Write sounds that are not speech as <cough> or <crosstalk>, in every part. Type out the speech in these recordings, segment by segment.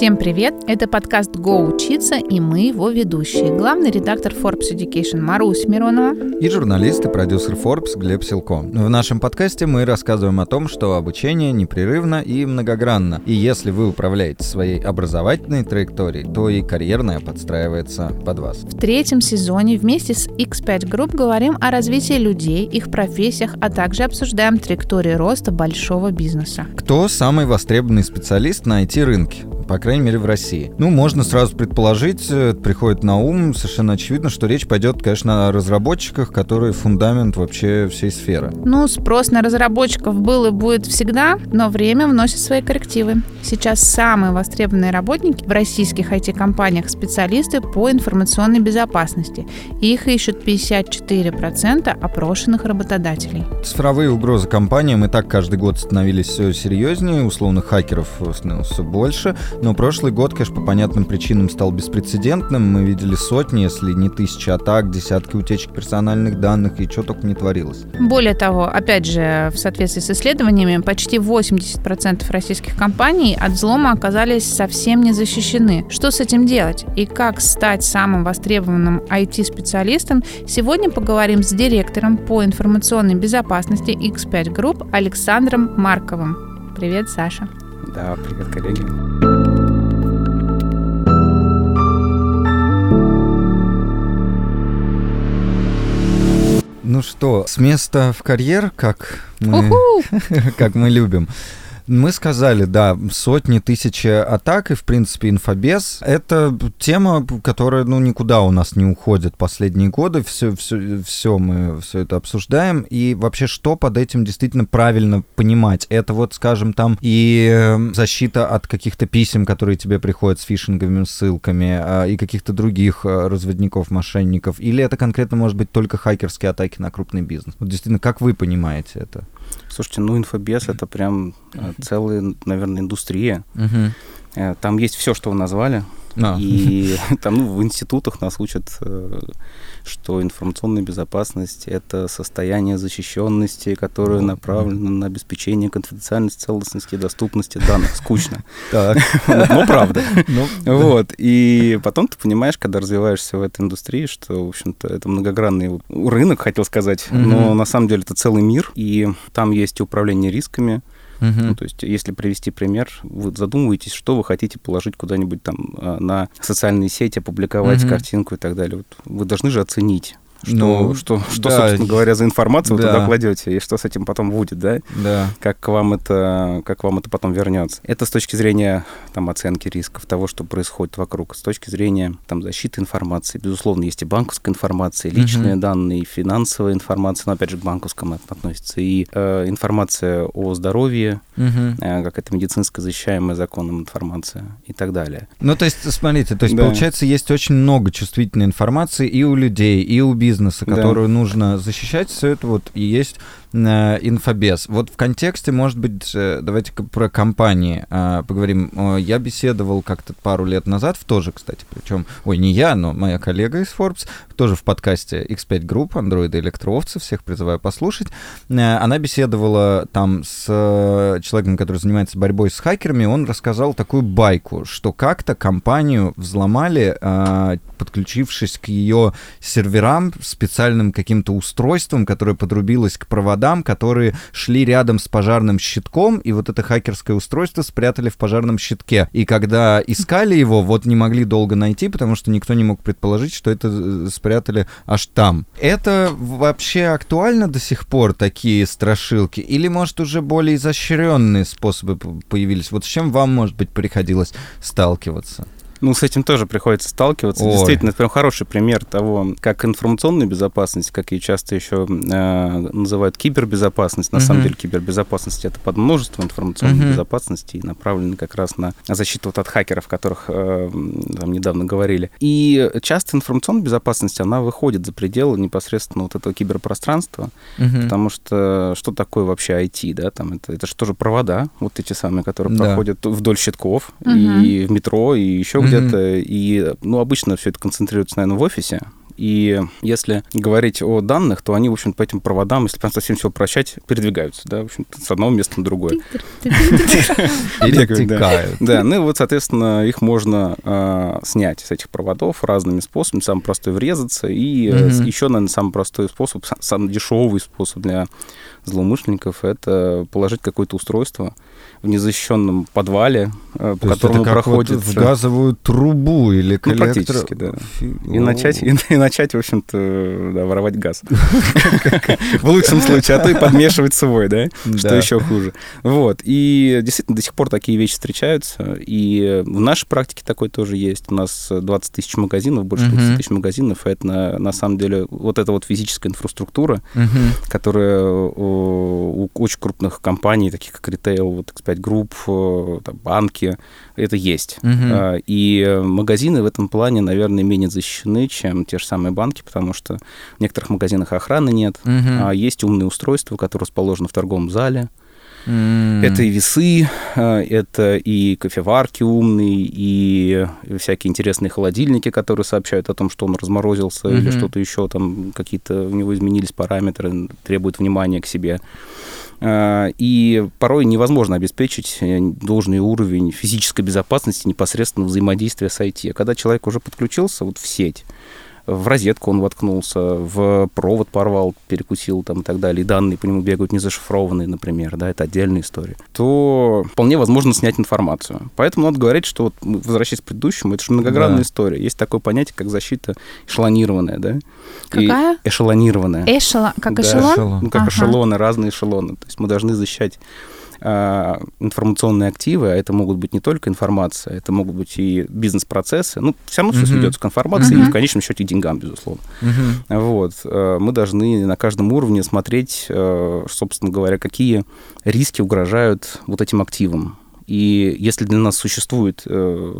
Всем привет! Это подкаст «Го учиться» и мы его ведущие. Главный редактор Forbes Education Марусь Миронова и журналист и продюсер Forbes Глеб Силко. В нашем подкасте мы рассказываем о том, что обучение непрерывно и многогранно. И если вы управляете своей образовательной траекторией, то и карьерная подстраивается под вас. В третьем сезоне вместе с X5 Group говорим о развитии людей, их профессиях, а также обсуждаем траектории роста большого бизнеса. Кто самый востребованный специалист на IT-рынке? по крайней мере, в России. Ну, можно сразу предположить, э, приходит на ум совершенно очевидно, что речь пойдет, конечно, о разработчиках, которые фундамент вообще всей сферы. Ну, спрос на разработчиков был и будет всегда, но время вносит свои коррективы. Сейчас самые востребованные работники в российских IT-компаниях специалисты по информационной безопасности. Их ищут 54% опрошенных работодателей. Цифровые угрозы компаниям и так каждый год становились все серьезнее, условно хакеров становилось все больше. Но прошлый год, конечно, по понятным причинам стал беспрецедентным. Мы видели сотни, если не тысячи атак, десятки утечек персональных данных и что только не творилось. Более того, опять же, в соответствии с исследованиями, почти 80% российских компаний от взлома оказались совсем не защищены. Что с этим делать и как стать самым востребованным IT-специалистом, сегодня поговорим с директором по информационной безопасности X5 Group Александром Марковым. Привет, Саша. Да, привет, коллеги. Ну что, с места в карьер, как мы, <laughs> как мы любим. Мы сказали, да, сотни тысяч атак, и, в принципе, инфобез — это тема, которая, ну, никуда у нас не уходит последние годы. Все, все, все мы все это обсуждаем. И вообще, что под этим действительно правильно понимать? Это вот, скажем, там и эм, защита от каких-то писем, которые тебе приходят с фишинговыми ссылками, а, и каких-то других э, разводников, мошенников. Или это конкретно может быть только хакерские атаки на крупный бизнес? Вот действительно, как вы понимаете это? Слушайте, ну инфобес это прям uh-huh. целая, наверное, индустрия. Uh-huh. Там есть все, что вы назвали. А. И <laughs> там ну, в институтах нас учат, э, что информационная безопасность — это состояние защищенности, которое направлено на обеспечение конфиденциальности, целостности и доступности данных. Скучно. <laughs> Так. <laughs> Но правда. Ну, вот. И потом ты понимаешь, когда развиваешься в этой индустрии, что, в общем-то, это многогранный рынок, хотел сказать, но на самом деле это целый мир, и там есть управление рисками, Угу. Ну, то есть, если привести пример, вы задумываетесь, что вы хотите положить куда-нибудь там а, на социальные сети, опубликовать угу. картинку и так далее. Вот вы должны же оценить, что, ну, что, что да. собственно говоря, за информацию да. вы туда кладете, и что с этим потом будет, да? Да. Как вам это, как вам это потом вернется. Это с точки зрения там, оценки рисков, того, что происходит вокруг, с точки зрения там, защиты информации. Безусловно, есть и банковская информация, и личные угу. данные, и финансовая информация, но опять же к банковскому относится, и э, информация о здоровье, угу. э, как это медицинская защищаемая законом информация и так далее. Ну, то есть, смотрите, то есть, да. получается, есть очень много чувствительной информации и у людей, и у бизнеса, бизнеса, которую да. нужно защищать, все это вот и есть Э, инфобес. Вот в контексте, может быть, э, давайте про компании э, поговорим. Я беседовал как-то пару лет назад, в тоже, кстати, причем, ой, не я, но моя коллега из Forbes, тоже в подкасте X5 Group, андроиды электроовцы, всех призываю послушать. Она беседовала там с человеком, который занимается борьбой с хакерами, он рассказал такую байку, что как-то компанию взломали, подключившись к ее серверам специальным каким-то устройством, которое подрубилось к проводам проводам, которые шли рядом с пожарным щитком, и вот это хакерское устройство спрятали в пожарном щитке. И когда искали его, вот не могли долго найти, потому что никто не мог предположить, что это э, спрятали аж там. Это вообще актуально до сих пор, такие страшилки? Или, может, уже более изощренные способы появились? Вот с чем вам, может быть, приходилось сталкиваться? Ну, с этим тоже приходится сталкиваться. Ой. Действительно, это прям хороший пример того, как информационная безопасность, как ее часто еще э, называют кибербезопасность. На угу. самом деле кибербезопасность это под множество информационной угу. безопасности и направлена как раз на защиту вот от хакеров, о которых э, там недавно говорили. И часто информационная безопасность, она выходит за пределы непосредственно вот этого киберпространства, угу. потому что что такое вообще IT, да, там это, это же тоже провода, вот эти самые, которые да. проходят вдоль щитков угу. и в метро, и еще где-то, и, ну, обычно все это концентрируется, наверное, в офисе, И если говорить о данных, то они, в общем по этим проводам, если прям совсем все упрощать, передвигаются, да, в общем с одного места на другое. Перетекают. Да, ну и вот, соответственно, их можно а, снять с этих проводов разными способами. Самый простой врезаться, и э, еще, наверное, самый простой способ, самый дешевый способ для злоумышленников — это положить какое-то устройство, в незащищенном подвале, э, по То которому это проходит... Вот в газовую трубу или коллектор... Ну, практически, да. И начать, и, и начать, в общем-то, да, воровать газ. <laughs> В лучшем случае, а то и подмешивать свой, да? Что еще хуже. Вот. И действительно, до сих пор такие вещи встречаются. И в нашей практике такой тоже есть. У нас 20 тысяч магазинов, больше 20 тысяч магазинов. Это на самом деле вот эта вот физическая инфраструктура, которая у очень крупных компаний, таких как Retail, вот, X5 Group, э, там, банки, это есть. Uh-huh. И магазины в этом плане, наверное, менее защищены, чем те же самые банки, потому что в некоторых магазинах охраны нет, uh-huh. а есть умные устройства, которые расположены в торговом зале, Mm. Это и весы, э, это и кофеварки умные, и всякие интересные холодильники, которые сообщают о том, что он разморозился mm-hmm. или что-то еще там, какие-то у него изменились параметры, требуют внимания к себе. А, и порой невозможно обеспечить э, должный уровень физической безопасности непосредственно взаимодействия с IT. А когда человек уже подключился вот в сеть, в розетку он воткнулся, в провод порвал, перекусил там и так далее, и данные по нему бегают не зашифрованные, например, да, это отдельная история, то вполне возможно снять информацию. Поэтому надо говорить, что, вот, возвращаясь к предыдущему, это же многогранная да. история. Есть такое понятие, как защита эшелонированная, да? Какая? И эшелонированная. Эшелон, как да. эшелон? Ну, как ага. эшелоны, разные эшелоны. То есть мы должны защищать информационные активы, а это могут быть не только информация, это могут быть и бизнес-процессы. Ну, все равно все сведется к информации и в конечном счете деньгам, безусловно. Вот. Э, мы должны на каждом уровне смотреть, э, собственно говоря, какие риски угрожают вот этим активам. И если для нас существует э,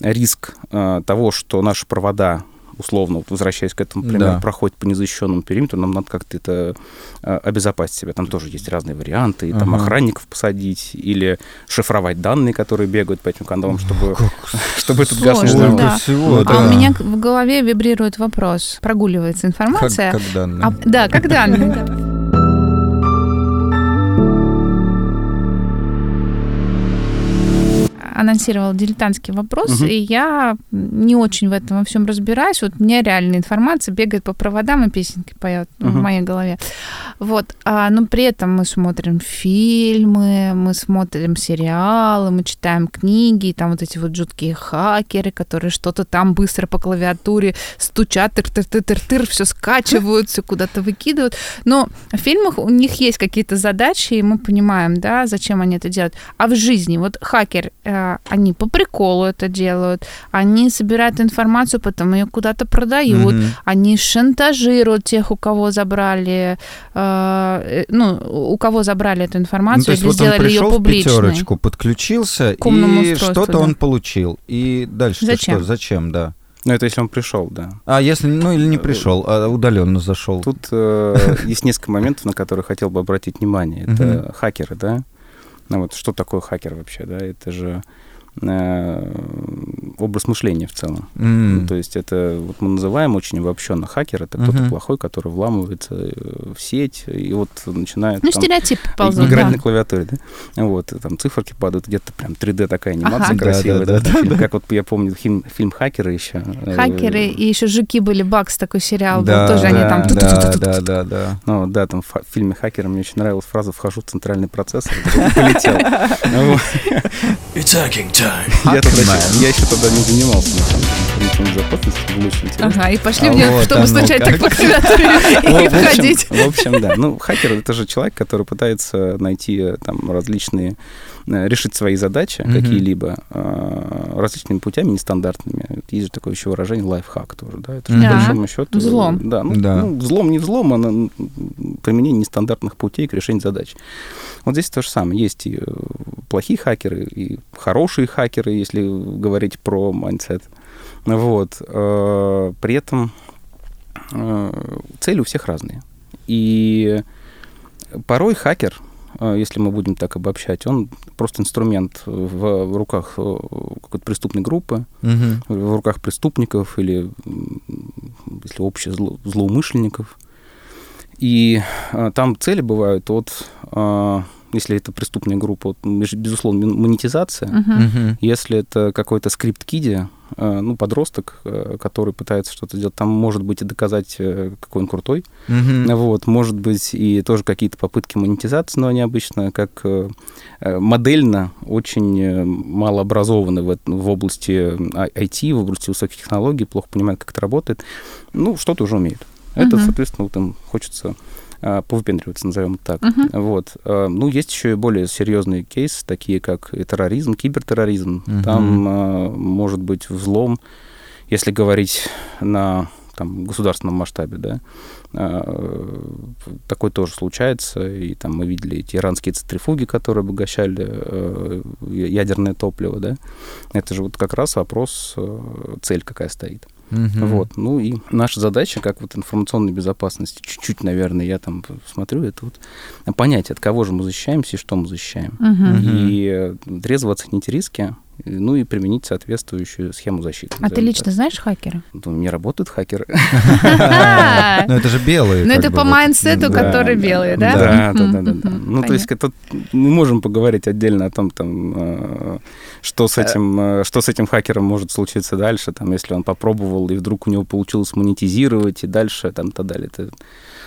риск того, что наши провода условно, возвращаясь к этому примеру, да. проходит по незащищенному периметру, нам надо как-то это а, обезопасить себя. Там тоже есть разные варианты. И, там ага. охранников посадить или шифровать данные, которые бегают по этим каналам, чтобы, <laughs> чтобы этот газ не. Да. Всего, да. А у меня в голове вибрирует вопрос. Прогуливается информация. Как, как данные. А, да, как данные. Анонсировал дилетантский вопрос, угу. и я не очень в этом во всем разбираюсь. Вот у меня реальная информация бегает по проводам и песенки поет угу. в моей голове. Вот. А, но при этом мы смотрим фильмы, мы смотрим сериалы, мы читаем книги, там вот эти вот жуткие хакеры, которые что-то там быстро по клавиатуре стучат, тыр-тыр-тыр-тыр, все скачивают, все куда-то выкидывают. Но в фильмах у них есть какие-то задачи, и мы понимаем, да, зачем они это делают. А в жизни, вот хакер, э, они по приколу это делают, они собирают информацию, потом ее куда-то продают, mm-hmm. они шантажируют тех, у кого забрали, э, ну, у кого забрали эту информацию ну, или вот сделали ее публичной. пятерочку, подключился, и что-то да. он получил. И дальше Зачем? что? Зачем, да. Ну, это если он пришел, да. А если, ну, или не пришел, а удаленно зашел. Тут э, <laughs> есть несколько моментов, на которые хотел бы обратить внимание. Это хакеры, да. Ну вот что такое хакер вообще, да? Это же Э, образ мышления в целом. Mm. Ну, то есть это вот мы называем очень обобщенно хакер, это кто-то uh-huh. плохой, который вламывается э, в сеть и вот начинает ну, там, стереотип ползут, играть да. на клавиатуре, да? Вот, там циферки падают, где-то прям 3D такая анимация ага. красивая, да, да, да, да, да. как вот я помню фильм, фильм «Хакеры» еще. Э, Хакеры и еще «Жуки» были, «Бакс» такой сериал да, был, тоже да, они там... Да, да, да, да. Ну, да, там в фильме «Хакеры» мне очень нравилась фраза «вхожу в центральный процессор», полетел. It's hacking time. Я, тогда, я еще тогда не занимался, на самом деле, было очень интересно. Ага, и пошли а в нее, вот чтобы стучать так по клавиатуре <laughs> и входить. В общем, да. Ну, хакер — это же человек, который пытается найти там различные э, решить свои задачи mm-hmm. какие-либо э, различными путями, нестандартными. Есть же такое еще выражение лайфхак тоже, да? Это же да. по большому счету... Взлом. Да, ну, да. Ну, взлом не взлом, а применение нестандартных путей к решению задач. Вот здесь то же самое. Есть и э, плохие хакеры, и хорошие хакеры, если говорить про mindset. Вот. Э, при этом э, цели у всех разные. И порой хакер, если мы будем так обобщать, он просто инструмент в руках какой-то преступной группы, угу. в руках преступников или если общее зло, злоумышленников. И а, там цели бывают от, а, если это преступная группа, безусловно, монетизация. Uh-huh. Если это какой-то скрипт-киди, а, ну, подросток, а, который пытается что-то сделать, там может быть и доказать, э, какой он крутой. Uh-huh. Вот, может быть и тоже какие-то попытки монетизации, но они обычно как э, э, модельно очень мало образованы в, в области IT, в области высоких технологий, плохо понимают, как это работает. Ну, что-то уже умеют. Это, uh-huh. соответственно, вот им хочется а, повыпендриваться, назовем это так. Uh-huh. Вот. А, ну, есть еще и более серьезные кейсы, такие как и терроризм, кибертерроризм. Uh-huh. Там а, может быть взлом, если говорить на там, государственном масштабе, да, такой тоже случается, и там мы видели эти иранские центрифуги, которые обогащали ядерное топливо, да, это же вот как раз вопрос, цель какая стоит. Угу. Вот. Ну и наша задача, как вот информационной безопасности, чуть-чуть, наверное, я там смотрю, это вот понять, от кого же мы защищаемся и что мы защищаем. Угу. И трезво оценить риски, ну и применить соответствующую схему защиты. А ты лично так. знаешь хакера? Ну, у меня работают хакеры. Ну, это же белые. Ну, это по mindset у, который белые, да? Да, да, да, да. Ну, то есть это мы можем поговорить отдельно о том, там, э, что с этим, э, что с этим хакером может случиться дальше, там, если он попробовал, и вдруг у него получилось монетизировать, и дальше, там, так далее. Это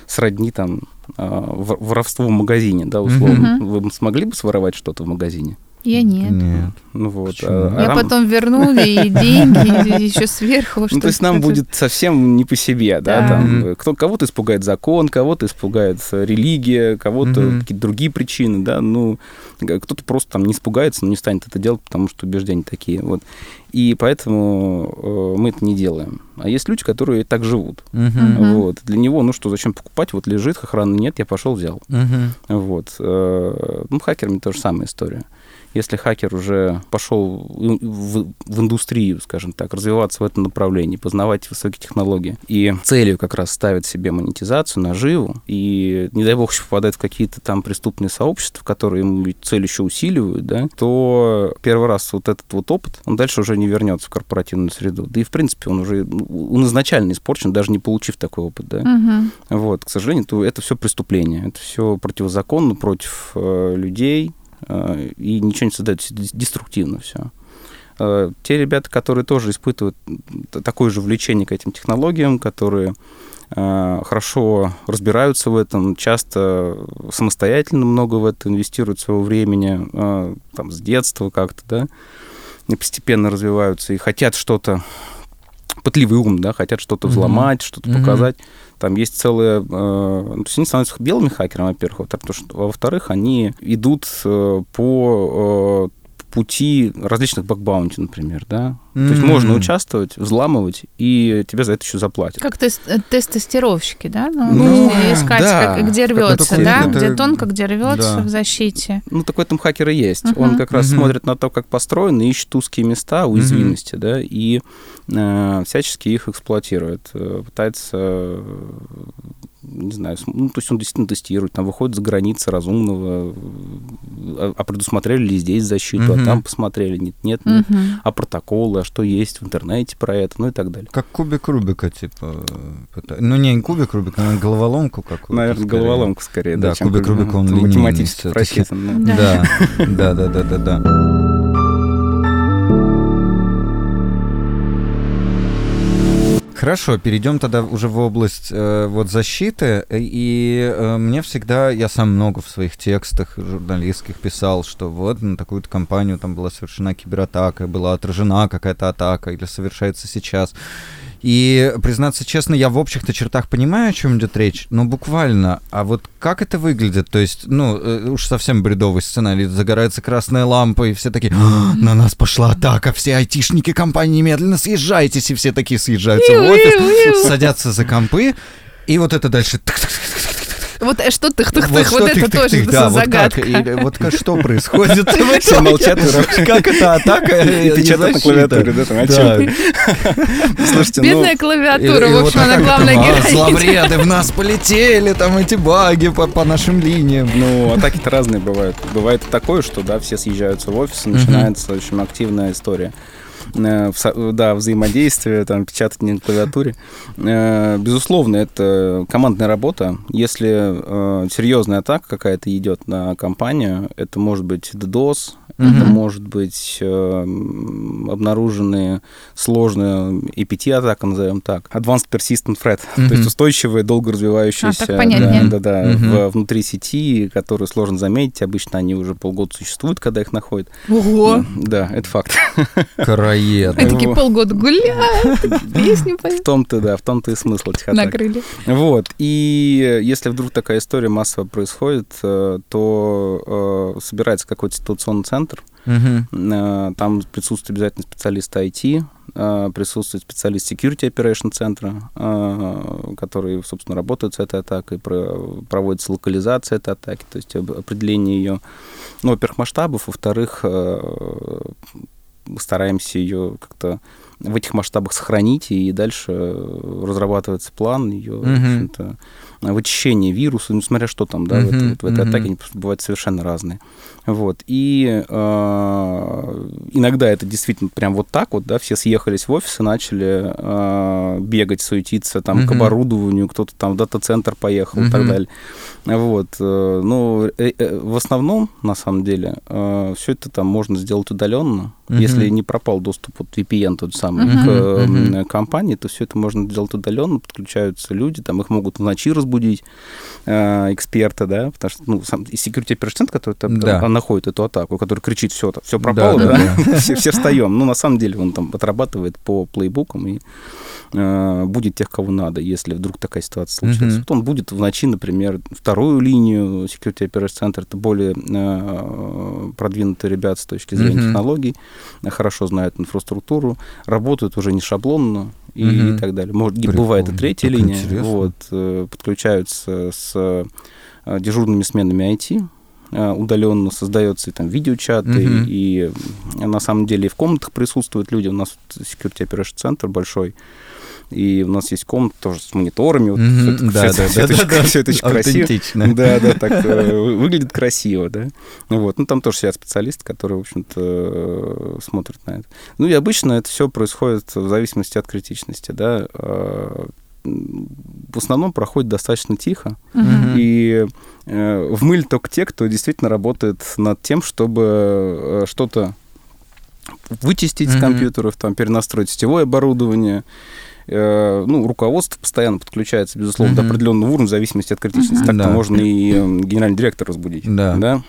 сродни, там, э, воровству в магазине, да, условно. Вы смогли бы своровать что-то в магазине? Я нет. Нет. Ну вот. А, Я а потом вернули и деньги, и еще сверху. Ну, то есть нам будет совсем не по себе, да, там кто кого-то испугает закон, кого-то испугает религия, кого-то какие-то другие причины, да, ну кто-то просто там не испугается, но не станет это делать, потому что убеждения такие, вот. И поэтому э, мы это не делаем. А есть люди, которые так живут. Uh-huh. Вот. Для него, ну что, зачем покупать? Вот лежит, охраны нет, я пошел взял. Uh-huh. Вот. Э, ну, хакерами тоже самая история если хакер уже пошел в, в индустрию, скажем так, развиваться в этом направлении, познавать высокие технологии, и целью как раз ставит себе монетизацию, наживу, и, не дай бог, еще попадает в какие-то там преступные сообщества, которые ему цель еще усиливают, да, то первый раз вот этот вот опыт, он дальше уже не вернется в корпоративную среду. Да и, в принципе, он уже он изначально испорчен, даже не получив такой опыт, да. Угу. Вот, к сожалению, то это все преступление, это все противозаконно против э, людей, и ничего не создает, деструктивно все. Э, те ребята, которые тоже испытывают такое же влечение к этим технологиям, которые э, хорошо разбираются в этом, часто самостоятельно много в это инвестируют своего времени, там, с детства как-то, да, и постепенно развиваются и хотят что-то, пытливый ум, да, хотят что-то взломать, mm-hmm. что-то mm-hmm. показать. Там есть целые... Э, то есть они становятся белыми хакерами, во-первых, что, во-вторых, они идут э, по э, пути различных бакбаунти, например, да. Mm-hmm. То есть можно участвовать, взламывать, и тебе за это еще заплатят. Как тест тестостировщики, да? Ну, ну искать, да. как, где рвется, да? Это... Где тонко, где рвется да. в защите. Ну, так в этом хакер и есть. Uh-huh. Он как раз uh-huh. смотрит на то, как построено, ищет узкие места, уязвимости, uh-huh. да, и э, всячески их эксплуатирует. Э, пытается не знаю, ну, то есть он действительно тестирует, там выходит за границы разумного, а, а предусмотрели ли здесь защиту, угу. а там посмотрели, нет, нет, нет, угу. а протоколы, а что есть в интернете про это, ну и так далее. Как кубик Рубика, типа, ну не кубик Рубика, наверное, головоломку какую-то. Наверное, скорее. головоломку скорее, да, да кубик Рубика, он математически просчитан. Да, да, да, да, да, да. Хорошо, перейдем тогда уже в область э, вот защиты. И э, мне всегда, я сам много в своих текстах журналистских писал, что вот на такую-то компанию там была совершена кибератака, была отражена какая-то атака или совершается сейчас. И, признаться честно, я в общих-то чертах понимаю, о чем идет речь, но буквально, а вот как это выглядит? То есть, ну, э, уж совсем бредовый сценарий, загорается красная лампа, и все такие, «А, на нас пошла атака, все айтишники компании немедленно съезжайтесь, и все такие съезжаются в офис, садятся за компы, и вот это дальше вот э, что тых-тых-тых, вот, вот это тоже да, загадка. Вот, как, вот что происходит <laughs> Все молчат. <laughs> Как это атака И печатают на клавиатуре, да, там, <laughs> Слушайте, ну, Бедная клавиатура, в общем, она главная героиня. Зловреды в нас полетели, там эти баги по нашим линиям. Ну, атаки-то разные бывают. Бывает такое, что, да, все съезжаются в офис, и начинается очень активная история. Э, да, взаимодействие, там, печатать не на клавиатуре. Э, безусловно, это командная работа. Если серьезная атака какая-то идет на компанию, это может быть DDoS, Mm-hmm. Это может быть э, обнаруженные сложные APT-атака, назовем так, Advanced Persistent Threat, mm-hmm. <laughs> то есть устойчивые, долго развивающиеся а, да, да, да, mm-hmm. внутри сети, которые сложно заметить. Обычно они уже полгода существуют, когда их находят. Ого! Да, это факт. <laughs> Караед. Они такие полгода гуляют, <laughs> песни поют. В том-то, да, в том-то и смысл этих атак. Накрыли. Вот. И если вдруг такая история массово происходит, э, то э, собирается какой-то ситуационный центр. Угу. Там присутствует обязательно специалист IT, э, присутствует специалист Security Operation центра, э, который, собственно, работает с этой атакой, проводится локализация этой атаки, то есть определение ее, ну, во-первых, масштабов, во-вторых, стараемся ее как-то в этих масштабах сохранить, и дальше разрабатывается план ее, угу. в общем-то, вычищение вируса, ну, смотря что там, да, uh-huh, в, этой, в этой uh-huh. атаке, они бывают совершенно разные. Вот. И э, иногда это действительно прям вот так вот, да, все съехались в офис и начали э, бегать, суетиться там uh-huh. к оборудованию, кто-то там в дата-центр поехал uh-huh. и так далее. Вот. Э, ну, э, э, в основном, на самом деле, э, все это там можно сделать удаленно. Uh-huh. Если не пропал доступ от VPN тот самый uh-huh. к uh-huh. компании, то все это можно сделать удаленно, подключаются люди, там их могут в ночи разбудить, э, эксперта, да, потому что, ну, сам и security operation, который там, да. там, находит эту атаку, который кричит, все, все пропало, да, да, да. <laughs> все, все встаем. Ну, на самом деле он там отрабатывает по плейбукам и будет тех, кого надо, если вдруг такая ситуация случится. Mm-hmm. Вот он будет в ночи, например, вторую линию Security Operation Center, это более э, продвинутые ребята с точки зрения mm-hmm. технологий, хорошо знают инфраструктуру, работают уже не шаблонно, и, mm-hmm. и так далее. Может, Прикольно. бывает и третья так линия. Интересно. Вот, э, подключаются с э, дежурными сменами IT, э, удаленно создается и там видеочаты, mm-hmm. и, и на самом деле и в комнатах присутствуют люди. У нас Security Operation Center большой, и у нас есть комната тоже с мониторами. Вот mm-hmm, да, да, все, да, это, да, все это очень красиво. Да, да, так э, выглядит красиво, да. Вот, ну там тоже сидят специалисты, которые, в общем-то, э, смотрят на это. Ну и обычно это все происходит в зависимости от критичности, да. Э, в основном проходит достаточно тихо, mm-hmm. и э, в мыль только те, кто действительно работает над тем, чтобы что-то вычистить mm-hmm. с компьютеров, там, перенастроить сетевое оборудование, ну, руководство постоянно подключается, безусловно, mm-hmm. до определенного уровня, в зависимости от критичности. Mm-hmm. Так-то да. можно и э, генеральный директор разбудить. Да. да?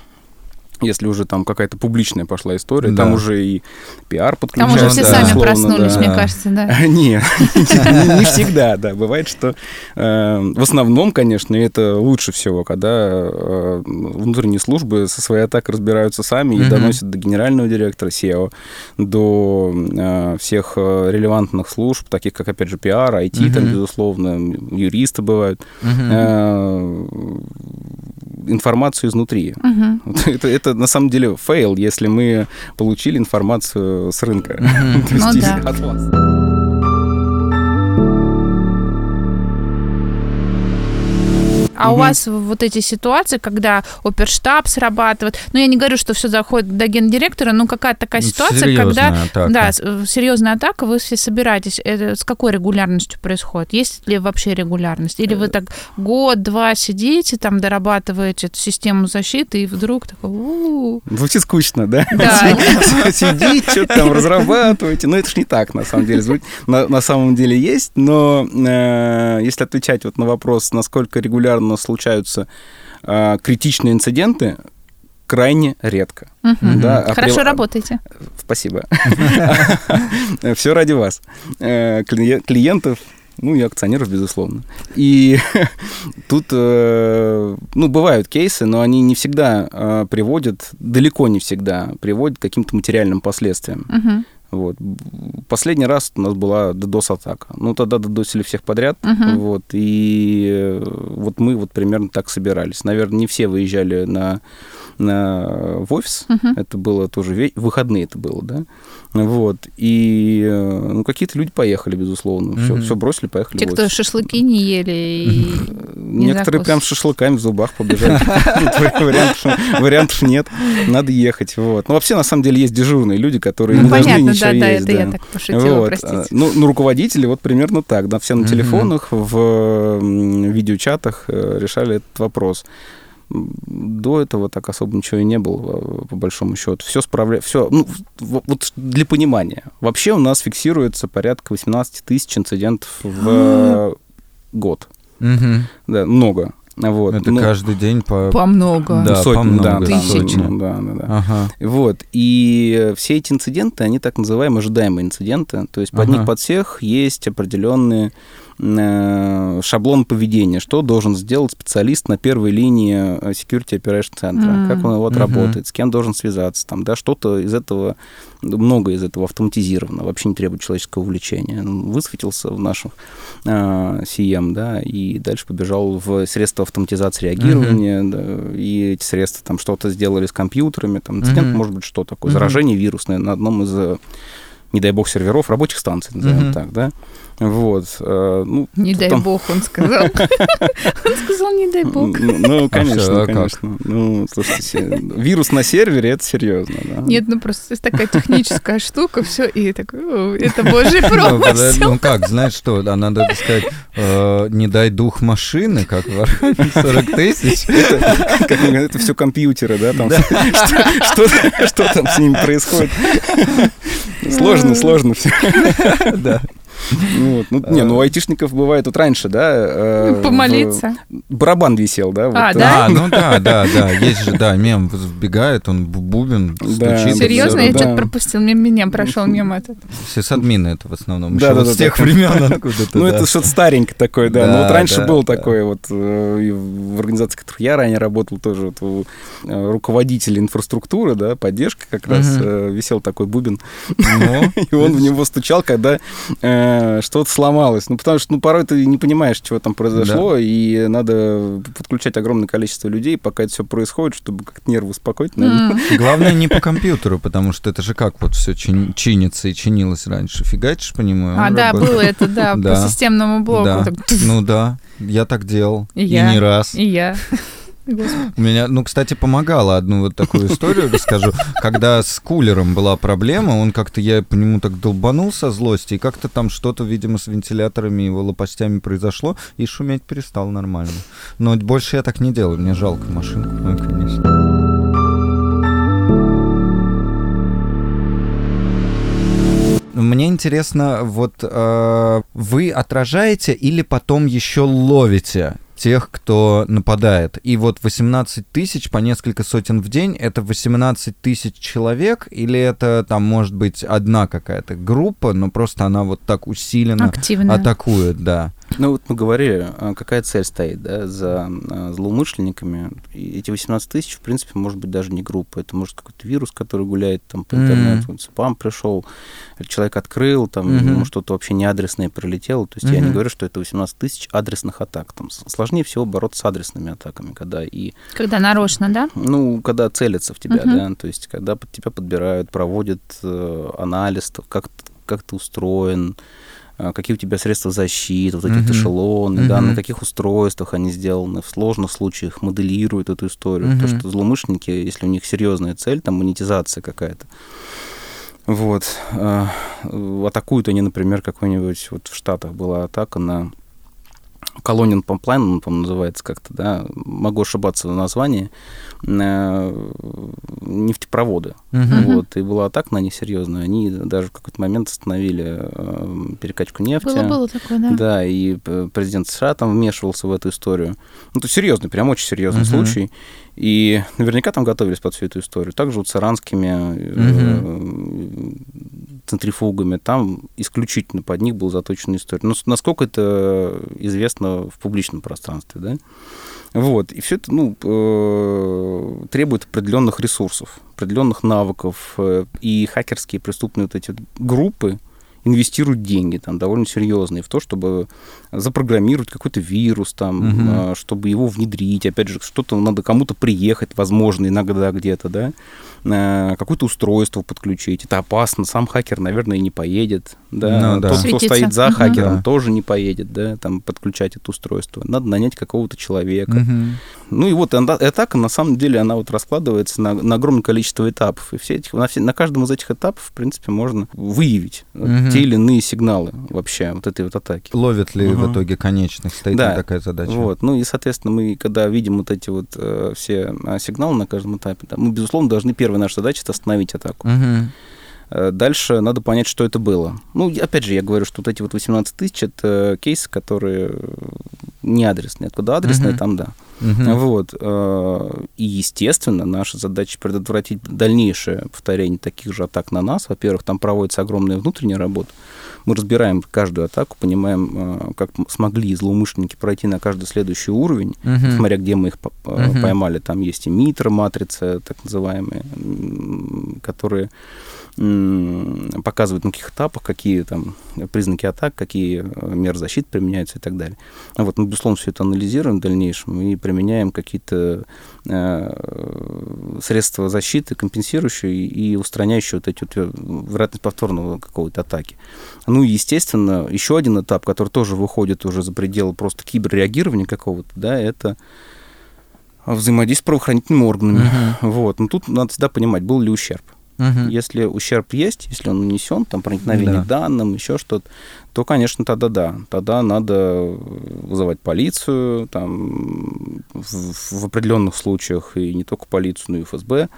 Если уже там какая-то публичная пошла история, да. там уже и пиар подключается. Там уже все да. сами проснулись, да. мне кажется, да. <laughs> Нет, <laughs> не всегда, да. Бывает, что э, в основном, конечно, это лучше всего, когда э, внутренние службы со своей атакой разбираются сами и доносят до генерального директора SEO, до э, всех релевантных служб, таких как, опять же, пиар, IT, там, безусловно, юристы бывают, информацию изнутри. <laughs> Это, это на самом деле fail, если мы получили информацию с рынка. <laughs> Ну да. от вас. А угу. у вас вот эти ситуации, когда оперштаб срабатывает, ну я не говорю, что все заходит до гендиректора, но какая-то такая ну, ситуация, когда атака. да, э, серьезная атака, вы все собираетесь. Это с какой регулярностью происходит? Есть ли вообще регулярность? Или вы так год-два сидите, там дорабатываете эту систему защиты, и вдруг такой... у Звучит скучно, да? Да. <laughs> Сидите, что-то там разрабатываете. Но это ж не так, на самом деле. На, на самом деле есть, но э, если отвечать вот на вопрос, насколько регулярно нас случаются э, критичные инциденты, крайне редко. Угу. Да, а Хорошо при... работаете. Спасибо. <laughs> Все ради вас. Э, клиентов ну и акционеров, безусловно. И <laughs> тут, э, ну, бывают кейсы, но они не всегда э, приводят, далеко не всегда приводят к каким-то материальным последствиям. Угу. Вот. Последний раз у нас была DDoS-атака. Ну, тогда додосили всех подряд. Uh-huh. Вот. И вот мы вот примерно так собирались. Наверное, не все выезжали на в офис. Uh-huh. Это было тоже ве- выходные это было, да. Вот. И ну, какие-то люди поехали, безусловно. Uh-huh. Все, все бросили, поехали. Те, кто шашлыки не ели и <laughs> Некоторые прям с шашлыками в зубах побежали. <laughs> Вариантов нет. Надо ехать. Вот. Ну, вообще, на самом деле, есть дежурные люди, которые не должны ничего есть. да, это я так пошутила, простите. Ну, ну, руководители вот примерно так, да, все на телефонах, в видеочатах э, решали этот вопрос до этого так особо ничего и не было, по большому счету. Все справля... все, ну, вот для понимания. Вообще у нас фиксируется порядка 18 тысяч инцидентов в год. Да, много. Вот. Это ну, каждый день по... По много. Да, сотни, по много. Да, Тысячи. Да, да, да. Ага. Вот. И все эти инциденты, они так называемые ожидаемые инциденты. То есть под ага. них под всех есть определенные Э, шаблон поведения, что должен сделать специалист на первой линии э, security operation центра, mm. как он вот mm-hmm. работает, с кем должен связаться, там, да, что-то из этого, много из этого автоматизировано, вообще не требует человеческого увлечения. Он высветился в нашем э, CM, да, и дальше побежал в средства автоматизации реагирования, mm-hmm. да, и эти средства там что-то сделали с компьютерами, там инцидент mm-hmm. может быть что такое, заражение вирусное на одном из э, не дай бог, серверов рабочих станций, назовем mm-hmm. так, да. Вот. Э, ну, не дай там... бог, он сказал. <laughs> Он сказал, не дай бог. Ну, а конечно, конечно. Ну, слушайте, вирус на сервере, это серьезно, да. Нет, ну просто такая техническая штука, все, и такой, это божий ну, промысел. Ну как, знаешь что, да, надо сказать, э, не дай дух машины, как в 40 тысяч. Это все компьютеры, да, там <laughs> что там с ними происходит. Сложно, сложно все. <laughs> Да. Вот. ну, не, ну у айтишников бывает тут раньше, да? Э, Помолиться. Барабан висел, да? Вот. А, да? А, ну да, да, да. Есть же, да, мем вбегает, он бубен, да, стучит. Серьезно? Я да. что-то пропустил, мимо меня прошел мем этот. Сисадмины это в основном. Да, да, да, с тех времен <laughs> откуда-то. Ну, это что-то старенькое такое, да. Ну, вот раньше был такой вот э, в организации, в которой я ранее работал, тоже вот у э, руководителя инфраструктуры, да, поддержка как раз висел такой бубен. Ну, <laughs> И он в него стучал, когда что-то сломалось. Ну, потому что, ну, порой ты не понимаешь, чего там произошло, да. и надо подключать огромное количество людей, пока это все происходит, чтобы как-то нервы успокоить. Mm. <laughs> Главное не по компьютеру, потому что это же как вот все чин- чинится и чинилось раньше. Фигачишь по нему. А, да, работает. было это, да, <laughs> по системному блоку. Да. Ну да, я так делал. И, и не раз. И я. <laughs> У меня, ну, кстати, помогала одну вот такую историю, расскажу. Когда с кулером была проблема, он как-то, я по нему так долбанул со злости, и как-то там что-то, видимо, с вентиляторами его лопастями произошло, и шуметь перестал нормально. Но больше я так не делаю, мне жалко машинку, ну, конечно. Мне интересно, вот э, вы отражаете или потом еще ловите тех, кто нападает. И вот 18 тысяч по несколько сотен в день, это 18 тысяч человек, или это там может быть одна какая-то группа, но просто она вот так усиленно Активно. атакует, да. Ну вот мы говорили, а какая цель стоит да, за а, злоумышленниками. И эти 18 тысяч, в принципе, может быть даже не группа. Это может какой-то вирус, который гуляет там по интернету, mm-hmm. спам пришел, человек открыл, там mm-hmm. ему что-то вообще не адресное прилетело. То есть mm-hmm. я не говорю, что это 18 тысяч адресных атак. Там сложнее всего бороться с адресными атаками, когда и... Когда нарочно, да? Ну, когда целятся в тебя, mm-hmm. да, то есть когда под тебя подбирают, проводят э, анализ, как, как ты устроен, какие у тебя средства защиты, вот эти uh-huh. эшелоны, uh-huh. да, на каких устройствах они сделаны, в сложных случаях моделируют эту историю. Uh-huh. То, что злоумышленники, если у них серьезная цель, там монетизация какая-то, вот, э, атакуют они, например, какой-нибудь, вот в Штатах была атака на Колонин Памплайн, он, по-моему, называется как-то, да, могу ошибаться в названии, э, нефтепроводы. Uh-huh. Вот, и была атака на них серьезная. Они даже в какой-то момент остановили э, перекачку нефти. Было, было такое, да. Да, и президент США там вмешивался в эту историю. Ну, это серьезный, прям очень серьезный uh-huh. случай. И наверняка там готовились под всю эту историю. Также вот с иранскими uh-huh. Центрифугами, там исключительно под них был заточена история. Но насколько это известно в публичном пространстве, да? Вот. И все это ну, э, требует определенных ресурсов, определенных навыков. Э, и хакерские преступные вот эти группы, инвестируют деньги там довольно серьезные в то, чтобы запрограммировать какой-то вирус там, угу. чтобы его внедрить. Опять же, что-то надо кому-то приехать, возможно, иногда где-то, да, э, какое-то устройство подключить. Это опасно. Сам хакер, наверное, и не поедет. Да. Ну, да. Тот, Светится. кто стоит за угу. хакером, да. тоже не поедет, да, там подключать это устройство. Надо нанять какого-то человека. Угу. Ну и вот атака, на самом деле, она вот раскладывается на, на огромное количество этапов. И все эти, на, все, на каждом из этих этапов, в принципе, можно выявить угу. те или иные сигналы вообще вот этой вот атаки. Ловят ли угу. в итоге конечных? Стоит да. такая задача? Вот. Ну и, соответственно, мы, когда видим вот эти вот э, все а, сигналы на каждом этапе, да, мы, безусловно, должны, первая наша задача — это остановить атаку. Угу. Дальше надо понять, что это было. Ну, опять же, я говорю, что вот эти вот 18 тысяч — это кейсы, которые не адресные. Откуда адресные, uh-huh. там да. Uh-huh. Вот. Э, и, естественно, наша задача предотвратить дальнейшее повторение таких же атак на нас. Во-первых, там проводится огромная внутренняя работа. Мы разбираем каждую атаку, понимаем, э, как смогли злоумышленники пройти на каждый следующий уровень, uh-huh. смотря где мы их uh-huh. поймали. Там есть и митра, матрица, так называемые, которые показывают на каких этапах, какие там признаки атак, какие э, меры защиты применяются и так далее. А вот мы, безусловно, все это анализируем в дальнейшем и применяем какие-то э, средства защиты, компенсирующие и устраняющие вот эти вот вероятность повторного какого-то атаки. Ну и, естественно, еще один этап, который тоже выходит уже за пределы просто киберреагирования какого-то, да, это взаимодействие с правоохранительными органами. Uh-huh. Вот. Но тут надо всегда понимать, был ли ущерб. Угу. Если ущерб есть, если он нанесен, там проникновение да. данным, еще что-то, то, конечно, тогда да. Тогда надо вызывать полицию, там, в, в определенных случаях и не только полицию, но и ФСБ,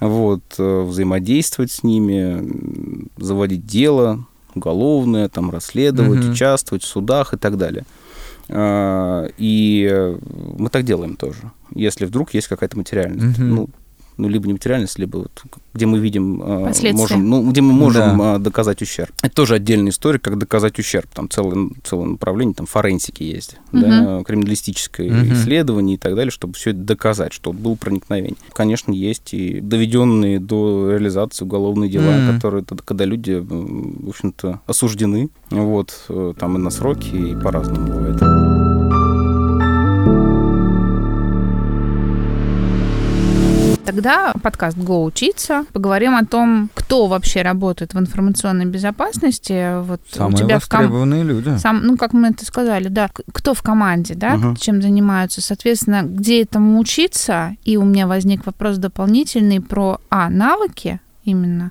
вот, э, взаимодействовать с ними, заводить дело уголовное, там, расследовать, угу. участвовать в судах и так далее. А, и мы так делаем тоже. Если вдруг есть какая-то материальность. Угу. Ну, ну, либо нематериальность, либо вот, где мы видим, а, можем, ну, где мы можем да. А, доказать ущерб. Это тоже отдельная история, как доказать ущерб. Там целое, целое направление, там форенсики есть, угу. да, криминалистическое угу. исследование и так далее, чтобы все это доказать, что было проникновение. Конечно, есть и доведенные до реализации уголовные дела, угу. которые, когда люди, в общем-то, осуждены, вот, э, там и на сроки, и по-разному бывает. Тогда подкаст «Го учиться». Поговорим о том, кто вообще работает в информационной безопасности. Вот Самые у тебя востребованные в ком... люди. Сам, ну, как мы это сказали, да. Кто в команде, да, угу. чем занимаются. Соответственно, где этому учиться. И у меня возник вопрос дополнительный про, а, навыки, именно,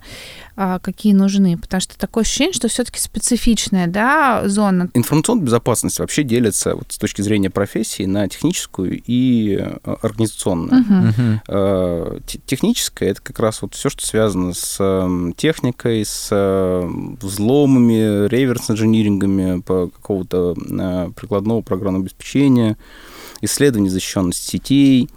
а, какие нужны, потому что такое ощущение, что все-таки специфичная да, зона. Информационная безопасность вообще делится вот, с точки зрения профессии на техническую и а, организационную. Угу. Угу. Техническая это как раз вот все, что связано с техникой, с взломами, реверс-инжинирингами по какого-то прикладного программного обеспечения, исследование защищенности сетей,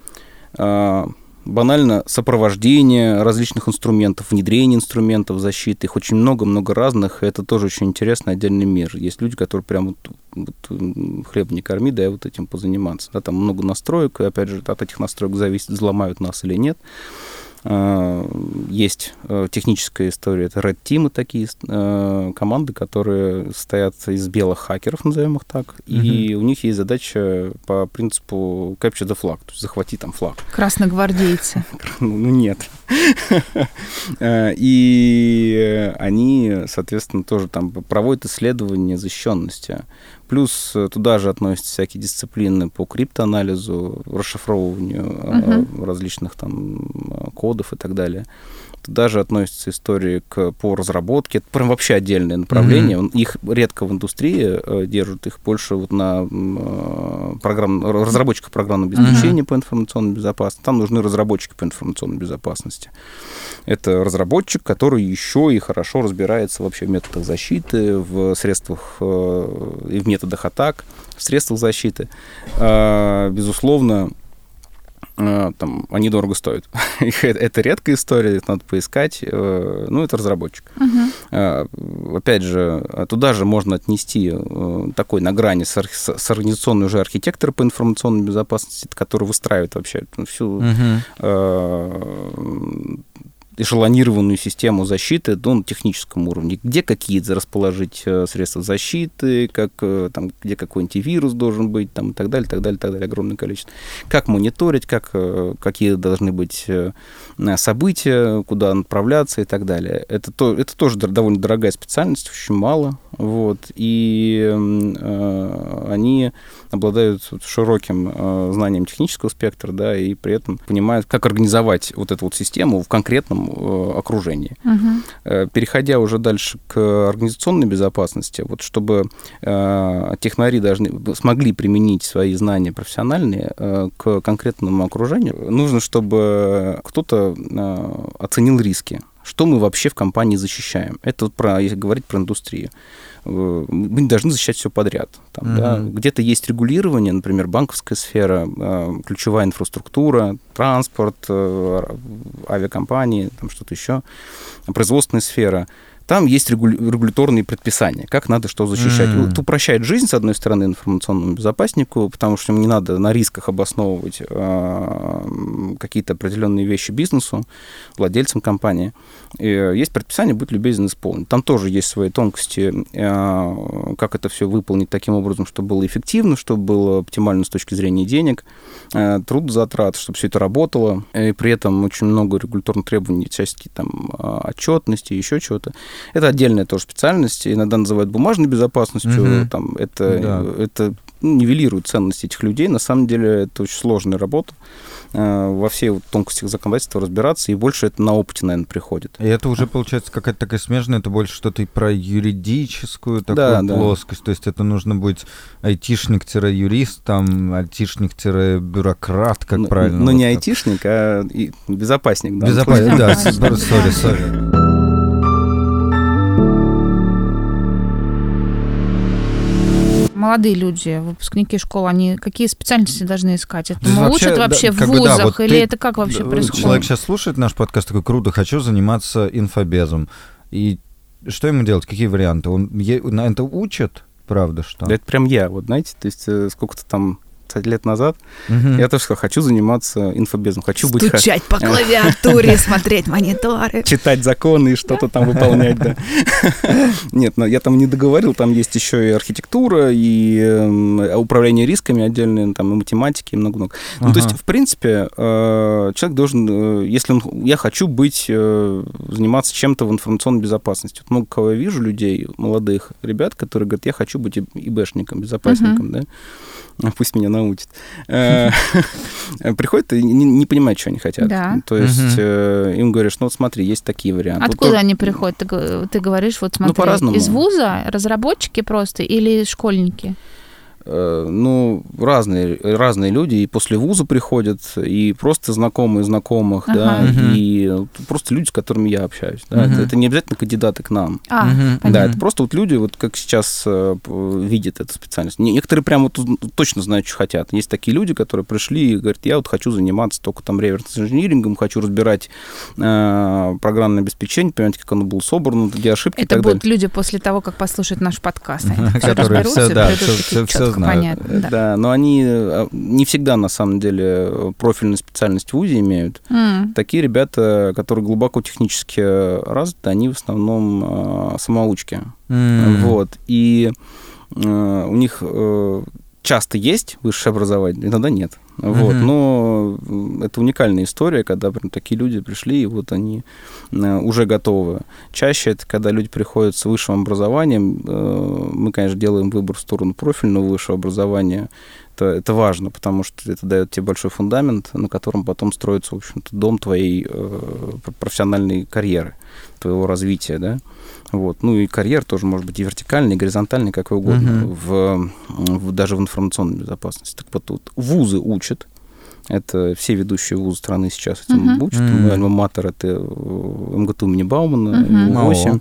банально сопровождение различных инструментов, внедрение инструментов защиты. Их очень много-много разных. Это тоже очень интересный отдельный мир. Есть люди, которые прям вот, вот хлеб не корми, да, вот этим позаниматься. Да, там много настроек, и опять же от этих настроек зависит, взломают нас или нет. Э, есть э, техническая история, это Red Team, такие э, команды, которые стоят из белых хакеров, назовем их так, угу. и у них есть задача по принципу capture the flag, то есть захвати там флаг. Красногвардейцы. <laughs> Ну, ну нет. <laughs> И они, соответственно, тоже там проводят исследования защищенности. Плюс туда же относятся всякие дисциплины по криптоанализу, расшифровыванию uh-huh. различных там кодов и так далее. Туда же относятся истории к, по разработке. Это прям вообще отдельное направление. Mm-hmm. Их редко в индустрии э, держат, их больше вот на э, программ, разработчиках программного обеспечения mm-hmm. по информационной безопасности. Там нужны разработчики по информационной безопасности. Это разработчик, который еще и хорошо разбирается вообще в методах защиты, в средствах э, и в методах атак, в средствах защиты. Э, безусловно, там, они дорого стоят. <laughs> это редкая история, их надо поискать. Ну, это разработчик. Uh-huh. Опять же, туда же можно отнести такой на грани с, с организационной уже архитектора по информационной безопасности, который выстраивает вообще всю uh-huh эшелонированную систему защиты ну, на техническом уровне. Где какие расположить э, средства защиты, как, э, там, где какой антивирус должен быть, там, и так далее, так далее, так далее, огромное количество. Как мониторить, как, э, какие должны быть события, куда направляться и так далее. Это, то, это тоже довольно дорогая специальность, очень мало. Вот, и э, они обладают широким э, знанием технического спектра, да, и при этом понимают, как организовать вот эту вот систему в конкретном э, окружении. Угу. Переходя уже дальше к организационной безопасности, вот чтобы э, технари должны смогли применить свои знания профессиональные к конкретному окружению, нужно, чтобы кто-то оценил риски что мы вообще в компании защищаем. Это про, если говорить про индустрию. Э, мы не должны защищать все подряд. Там, mm-hmm. да, где-то есть регулирование, например, банковская сфера, э, ключевая инфраструктура, транспорт, э, авиакомпании, там что-то еще, производственная сфера. Там есть регуляторные предписания, как надо что защищать. Mm. Это упрощает жизнь, с одной стороны, информационному безопаснику, потому что ему не надо на рисках обосновывать э, какие-то определенные вещи бизнесу, владельцам компании. И есть предписание, будь любезен исполнить. Там тоже есть свои тонкости, э, как это все выполнить таким образом, чтобы было эффективно, чтобы было оптимально с точки зрения денег, э, трудозатрат, чтобы все это работало. И при этом очень много регуляторных требований, всяческие там отчетности, еще чего-то. Это отдельная тоже специальность, иногда называют бумажной безопасностью, угу. там, это, да. это ну, нивелирует ценность этих людей. На самом деле это очень сложная работа э, во всей вот тонкостях законодательства разбираться, и больше это на опыте, наверное, приходит. И это уже, получается, какая-то такая смежная, это больше что-то и про юридическую такую да, плоскость, да. то есть это нужно быть айтишник-юрист, там, айтишник-бюрократ, как но, правильно? Ну, вот не так. айтишник, а безопасник. Да, безопасник, да, сори, сори. Молодые люди, выпускники школ, они какие специальности должны искать? Это ну, вообще, учат вообще да, в вузах? Бы, да, вот или ты, это как вообще происходит? Человек сейчас слушает наш подкаст, такой, круто, хочу заниматься инфобезом. И что ему делать? Какие варианты? Он на это учат? Правда, что? Да это прям я, вот знаете, то есть э, сколько-то там 20 лет назад, угу. я тоже сказал, хочу заниматься инфобезом, хочу Стучать быть... Стучать по клавиатуре, смотреть мониторы. <laughs> Читать законы и что-то там выполнять, да. <laughs> Нет, но я там не договорил, там есть еще и архитектура, и эм, управление рисками отдельные, там и математики, и много-много. Ну, то есть, в принципе, э, человек должен, э, если он, я хочу быть, э, заниматься чем-то в информационной безопасности. Вот много кого я вижу, людей, молодых ребят, которые говорят, я хочу быть ИБшником, безопасником, да, пусть меня научит. Э, <laughs> приходят и не понимают, что они хотят. То есть э, им говоришь, ну вот смотри, есть такие варианты. Откуда они приходят? Ты говоришь, вот ну, смотри, из вуза, разработчики просто или школьники? Э, ну, разные, разные люди и после вуза приходят, и просто знакомые знакомых, ага. да, угу. и просто люди, с которыми я общаюсь. Да, угу. это, это не обязательно кандидаты к нам. А, угу. Да, это просто вот люди, вот как сейчас э, видят эту специальность. Некоторые прям вот точно знают, что хотят. Есть такие люди, которые пришли и говорят, я вот хочу заниматься только там реверс-инжинирингом, хочу разбирать э, программное обеспечение, понимаете, как оно было собрано, где ошибки Это и так будут далее. люди после того, как послушают наш подкаст. Они все да, все, все, знают. Понятно, да. да, но они э, не всегда, на самом деле, профильную специальность в ВУЗе имеют. Mm. Такие ребята, которые глубоко технически развиты, они в основном э, самоучки. Mm. Вот. И э, у них э, часто есть высшее образование, иногда нет. Вот. Mm-hmm. Но это уникальная история, когда прям такие люди пришли, и вот они э, уже готовы. Чаще это когда люди приходят с высшим образованием. Э, мы, конечно, делаем выбор в сторону профильного высшего образования. Это, это важно, потому что это дает тебе большой фундамент, на котором потом строится, в общем-то, дом твоей э, профессиональной карьеры, твоего развития, да. Вот. Ну и карьер тоже может быть и вертикальный, и горизонтальный, как угодно, uh-huh. в, в, даже в информационной безопасности. Так вот, вот вузы учат, это все ведущие вузы страны сейчас этим uh-huh. учат. Uh-huh. Альма-Матер — это МГТУ имени Баумана, uh-huh. 8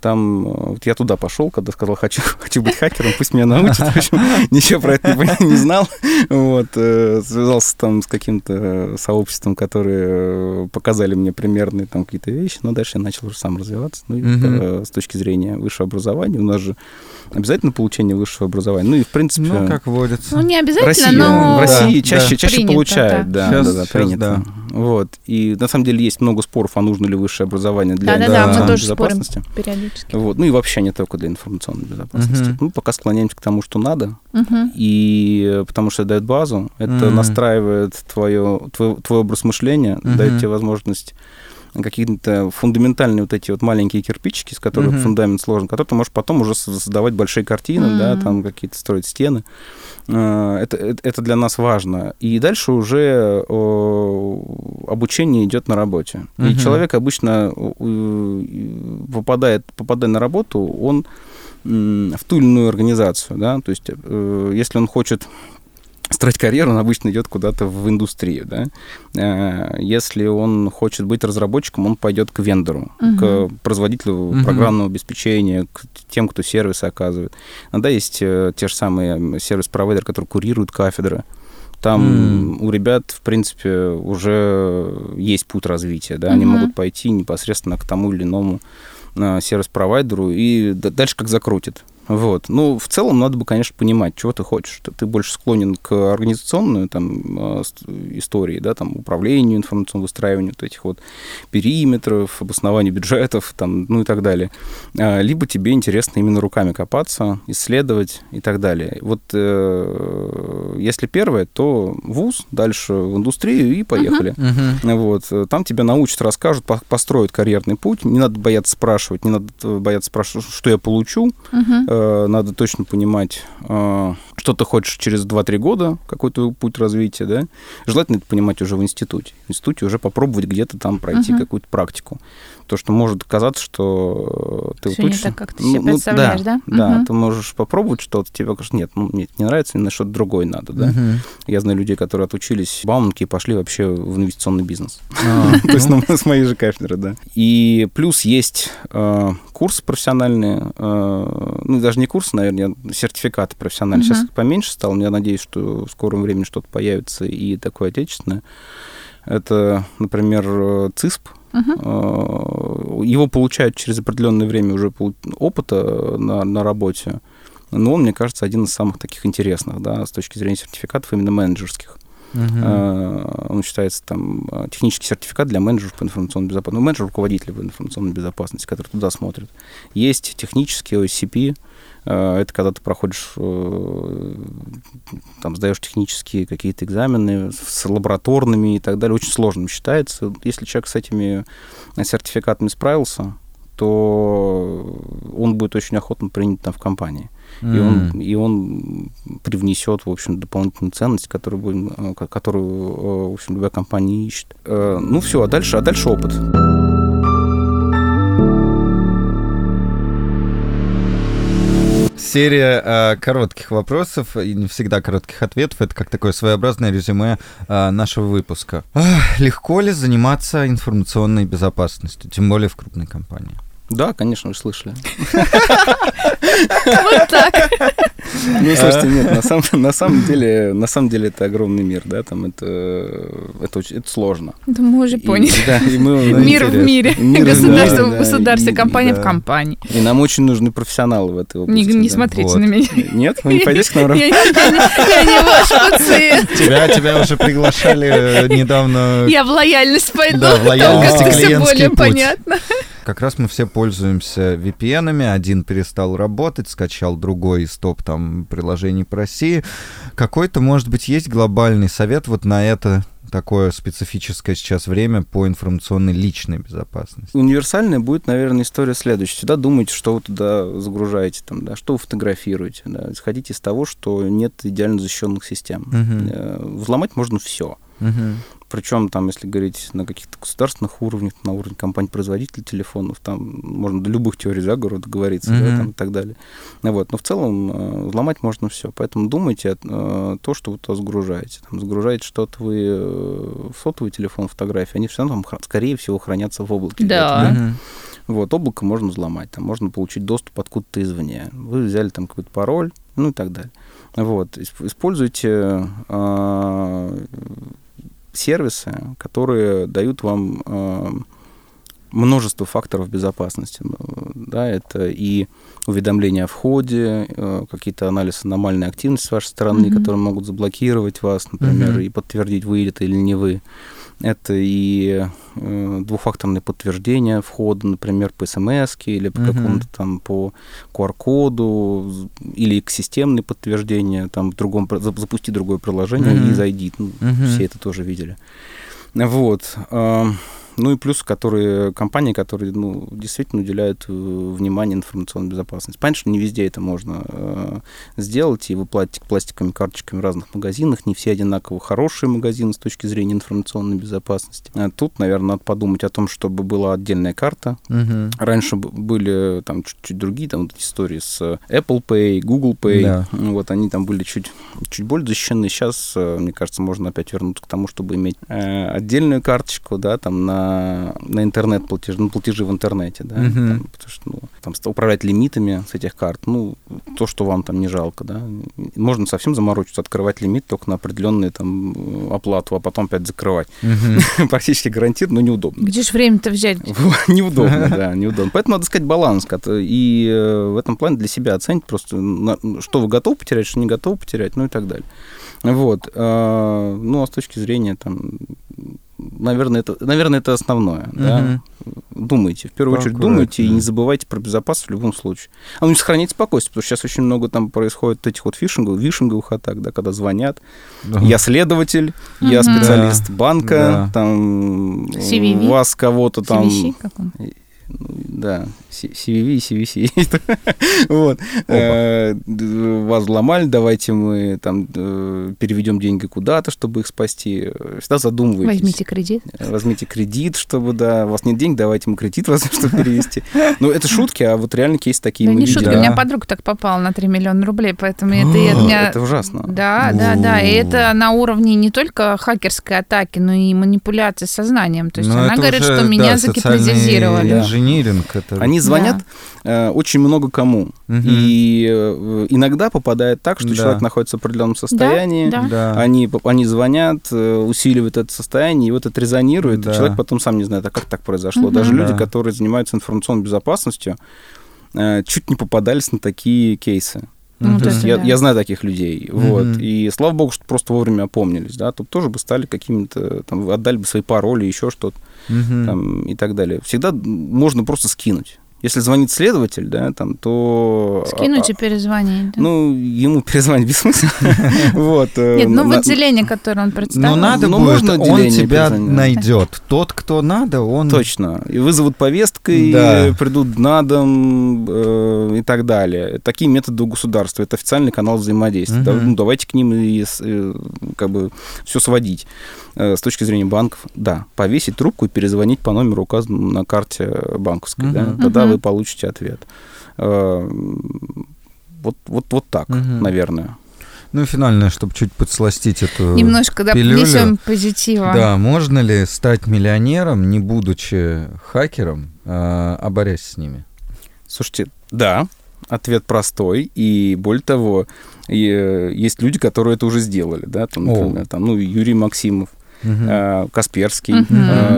Там вот я туда пошел, когда сказал, хочу, <laughs> хочу быть хакером, пусть меня научат. В общем, <laughs> ничего про это не, не знал. Вот, связался там с каким-то сообществом, которые показали мне примерные там какие-то вещи, но дальше я начал уже сам развиваться. Ну, и mm-hmm. с точки зрения высшего образования, у нас же обязательно получение высшего образования. Ну и в принципе. Ну, как водится. Ну, не обязательно, Россия, но. В России да, чаще, да. чаще принято, получают, да, сейчас, да, да, сейчас, принято. Да. Вот. И на самом деле есть много споров, а нужно ли высшее образование для да, информационной да, да, мы тоже безопасности. Спорим периодически. Вот. Ну и вообще не только для информационной безопасности. Мгм. Мы пока склоняемся к тому, что надо, Мгм. и потому что это дает базу, это Мгм. настраивает твое, твой, твой образ мышления, Мгм. дает тебе возможность какие-то фундаментальные вот эти вот маленькие кирпичики, с которых Мгм. фундамент сложен, которые ты можешь потом уже создавать большие картины, да, Мгм. там какие-то строить стены. Э, Это, это, это для нас важно. И дальше уже э, обучение идет на работе. И Мгм. человек обычно э, попадает, попадая на работу, он в ту или иную организацию, да, то есть э, если он хочет строить карьеру, он обычно идет куда-то в индустрию, да. Э, Если он хочет быть разработчиком, он пойдет к вендору, Мгм. к производителю Мгм. программного обеспечения, к тем, кто сервисы оказывает. Иногда есть э, те же самые сервис-провайдеры, которые курируют кафедры. Там М. у ребят, в принципе, уже есть путь развития, да, они Мгм. могут пойти непосредственно к тому или иному э, сервис-провайдеру и дальше как закрутит. Вот. Ну, в целом надо бы, конечно, понимать, чего ты хочешь. Ты больше склонен к организационной там, ст- истории, да, там, управлению информационным выстраиванию вот этих вот периметров, обоснованию бюджетов, там, ну и так далее. А, Либо тебе интересно именно руками копаться, исследовать и так далее. Вот э, если первое, то вуз, дальше в индустрию и поехали. Мгм. Вот. э, Там тебя научат, расскажут, по- построят карьерный путь. Не надо бояться спрашивать, не надо бояться спрашивать, что я получу. Мгм. Э, Надо точно понимать, э, что ты хочешь через 2-3 года, какой твой путь развития, да. Желательно это понимать уже в институте. В институте уже попробовать где-то там пройти Мгм. какую-то практику. То, что может казаться, что э, ты вот не учишься- так, как ты себе представляешь, да? Да, Мгм. ты можешь попробовать что-то, тебе кажется, нет, ну, мне это не нравится, мне что-то другое надо, да. Мгм. Я знаю людей, которые отучились в Бауманке и пошли вообще в инвестиционный бизнес. А, <laughs> То есть ну, ну, с моей же кафедры, да. И плюс есть э, курсы профессиональные, э, ну, даже не курсы, наверное, сертификаты профессиональные. Сейчас поменьше стало, но я надеюсь, что в скором времени что-то появится и такое отечественное. Это, например, э, ЦИСП. Э, Его получают через определенное время уже опыта на, на работе. Но он, мне кажется, один из самых таких интересных, да, с точки зрения сертификатов именно менеджерских. Э, Он считается там э, технический сертификат для менеджеров по информационной безопасности. Ну, менеджер руководитель по информационной безопасности, который туда смотрит. Есть технический OSCP. Э, Это когда ты проходишь, э, там, сдаешь технические какие-то экзамены с лабораторными и так далее. Очень сложным считается. Если человек с этими сертификатами справился, то он будет очень охотно принят там в компании. И он, и он привнесет, в общем, дополнительную ценность, которую, будем, э, ко- которую в общем, любая компания ищет. Ну все, а дальше, а дальше опыт. Серия э, коротких вопросов и не всегда коротких ответов. Это как такое своеобразное резюме э, нашего выпуска. Ах, легко ли заниматься информационной безопасностью, тем более в крупной компании? Да, конечно, вы слышали. Вот так. Ну, слушайте, нет, на самом, на самом деле, на самом деле это огромный мир, да, там это, это, очень, это сложно. Да мы уже И- поняли. да, и мы- Ну, Мир в мире, Мир государство мире, в да, государстве, и- компания да. в компании. И нам очень нужны профессионалы в этой Не, области. не да. смотрите Вот. на меня. Нет? Вы не пойдете к нам Я, работать? я не- я не ваш пациент. Тебя, тебя уже приглашали э, недавно. Я в лояльность пойду. Да, в лояльность и все клиентский более путь. понятно. Как раз мы все пользуемся VPN-ами. Один перестал работать, скачал другой из топ там приложений по России. Какой-то, может быть, есть глобальный совет вот на это такое специфическое сейчас время по информационной личной безопасности? Универсальная будет, наверное, история следующая. Всегда думайте, что вы туда загружаете, там, да, что вы фотографируете. Да. Исходите из того, что нет идеально защищенных систем. Э, Взломать можно все. Мгм. Причем там, если говорить на каких-то государственных уровнях, на уровне компаний-производителей телефонов, там можно до любых теорий заговора договориться, да, Мгм. там, и так далее. Ну Вот. Но в целом э, взломать можно все. Поэтому думайте э, то, что вы туда загружаете. Там, загружаете что-то вы э, в сотовый телефон, фотографии, они все равно там, скорее всего, хранятся в облаке. Да. Мгм. Вот, облако можно взломать, там можно получить доступ откуда-то извне. Вы взяли там какой-то пароль, ну и так далее. Вот, используйте э, сервисы, которые дают вам э, множество факторов безопасности. Да, это и уведомления о входе, э, какие-то анализы аномальной активности с вашей стороны, mm-hmm. которые могут заблокировать вас, например, mm-hmm. и подтвердить, вы это или не вы. Это и э, двухфакторное подтверждение входа, например, по смс или по какому-то там по QR-коду, или к системное подтверждение, там в другом, запусти другое приложение и зайди. Ну. Все это тоже видели. Вот. Ну и плюс, которые компании, которые ну, действительно уделяют э, внимание информационной безопасности. Понятно, что не везде это можно э, сделать, и вы платите пластиковыми карточками в разных магазинах, не все одинаково хорошие магазины с точки зрения информационной безопасности. А тут, наверное, надо подумать о том, чтобы была отдельная карта. Угу. Раньше были там чуть-чуть другие там вот истории с Apple Pay, Google Pay, да. вот они там были чуть, чуть более защищены. Сейчас, э, мне кажется, можно опять вернуться к тому, чтобы иметь э, отдельную карточку, да, там на на, интернет-платежи, на платежи в интернете, да, uh-huh. там, потому что, ну, там, управлять лимитами с этих карт, ну, то, что вам там не жалко, да. Можно совсем заморочиться, открывать лимит только на определенную там оплату, а потом опять закрывать. Uh-huh. <laughs> Практически гарантированно, но неудобно. Где же время-то взять? <laughs> неудобно, да, неудобно. Поэтому надо искать баланс, и э, в этом плане для себя оценить просто, что вы готовы потерять, что не готовы потерять, ну и так далее. Вот. А, ну, а с точки зрения там наверное, это, наверное, это основное. Угу. Да? Думайте, в первую очередь думайте и не забывайте про безопасность в любом случае. А ну и сохраните спокойствие, потому что сейчас очень много там происходит этих вот фишинговых, вишинговых атак, да, когда звонят. Да. Я следователь, угу. я специалист да. банка, да. там CVV. вас кого-то там... CVC, как он? да, CVV и CVC. вот. Э, вас взломали, давайте мы там э, переведем деньги куда-то, чтобы их спасти. Всегда задумывайтесь. Возьмите кредит. Возьмите кредит, чтобы, да, у вас нет денег, давайте мы кредит <laughs> возьмем, чтобы перевести. Ну, это шутки, а вот реально кейс такие мы не шутки, у меня подруга так попала на 3 миллиона рублей, поэтому это... Это ужасно. Да, да, да, и это на уровне не только хакерской атаки, но и манипуляции сознанием. То есть она говорит, что меня загипнотизировали. инжиниринг. Это... Они звонят да. э, очень много кому. Угу. И э, иногда попадает так, что да. человек находится в определенном состоянии, да, да. Они, они звонят, э, усиливают это состояние, и вот это резонирует, да. и человек потом сам не знает, а как так произошло. Угу. Даже да. люди, которые занимаются информационной безопасностью, чуть не попадались на такие кейсы. Ну, То есть я, да. я знаю таких людей, mm-hmm. вот, и слава богу, что просто вовремя опомнились, да, тут тоже бы стали какими-то, там, отдали бы свои пароли, еще что-то, mm-hmm. там, и так далее. Всегда можно просто скинуть. Если звонит следователь, да, там, то... Скинуть и перезвонить. Да? Ну, ему перезвонить без смысла. <laughs> вот. Э, Нет, ну в отделение, которое он представил. Ну, надо ну, будет, он тебя найдет. Тот, кто надо, он... Точно. И вызовут повесткой, придут на дом э, и так далее. Такие методы у государства. Это официальный канал взаимодействия. Ну, давайте к ним и э, как бы все сводить. С точки зрения банков, да, повесить трубку и перезвонить по номеру, указанному на карте банковской, да, тогда. Вы получите ответ. Э, вот, вот, вот так, uh-huh. наверное. Ну и финальное, чтобы чуть подсластить эту Немножко, да, пилюлю. позитива. Да, можно ли стать миллионером, не будучи хакером, а, а борясь с ними? Слушайте, да, ответ простой, и более того, есть люди, которые это уже сделали, да, там, например, там, ну, Юрий Максимов, угу. Касперский, угу.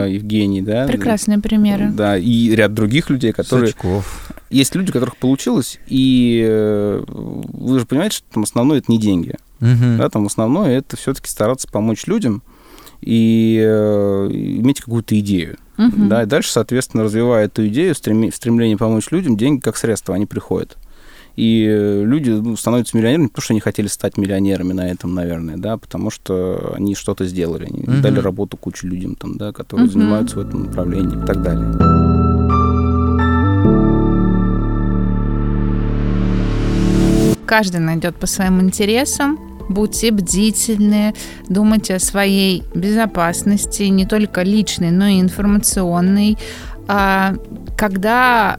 Евгений, да. Прекрасные примеры. Да, и ряд других людей, которые... Сачков. Есть люди, у которых получилось, и э, вы же понимаете, что там основное это не деньги. Угу. Да, там основное это все-таки стараться помочь людям и иметь какую-то идею. Угу. Да, и дальше, соответственно, развивая эту идею, стремление помочь людям, деньги как средство, они приходят. И э, люди ну, становятся миллионерами, потому что они хотели стать миллионерами на этом, наверное, да, потому что они что-то сделали, они mm-hmm. дали работу куче людям, там, да, которые mm-hmm. занимаются в этом направлении и так далее. Каждый найдет по своим интересам. Будьте бдительны, думайте о своей безопасности, не только личной, но и информационной. А, когда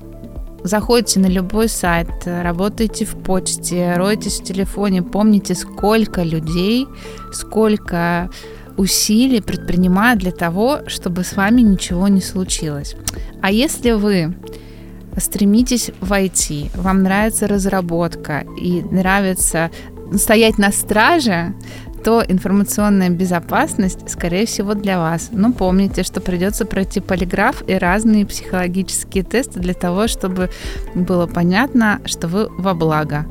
Заходите на любой сайт, работаете в почте, роетесь в телефоне, помните, сколько людей, сколько усилий предпринимают для того, чтобы с вами ничего не случилось. А если вы стремитесь в IT, вам нравится разработка и нравится стоять на страже, то информационная безопасность, скорее всего, для вас. Но помните, что придется пройти полиграф и разные психологические тесты для того, чтобы было понятно, что вы во благо.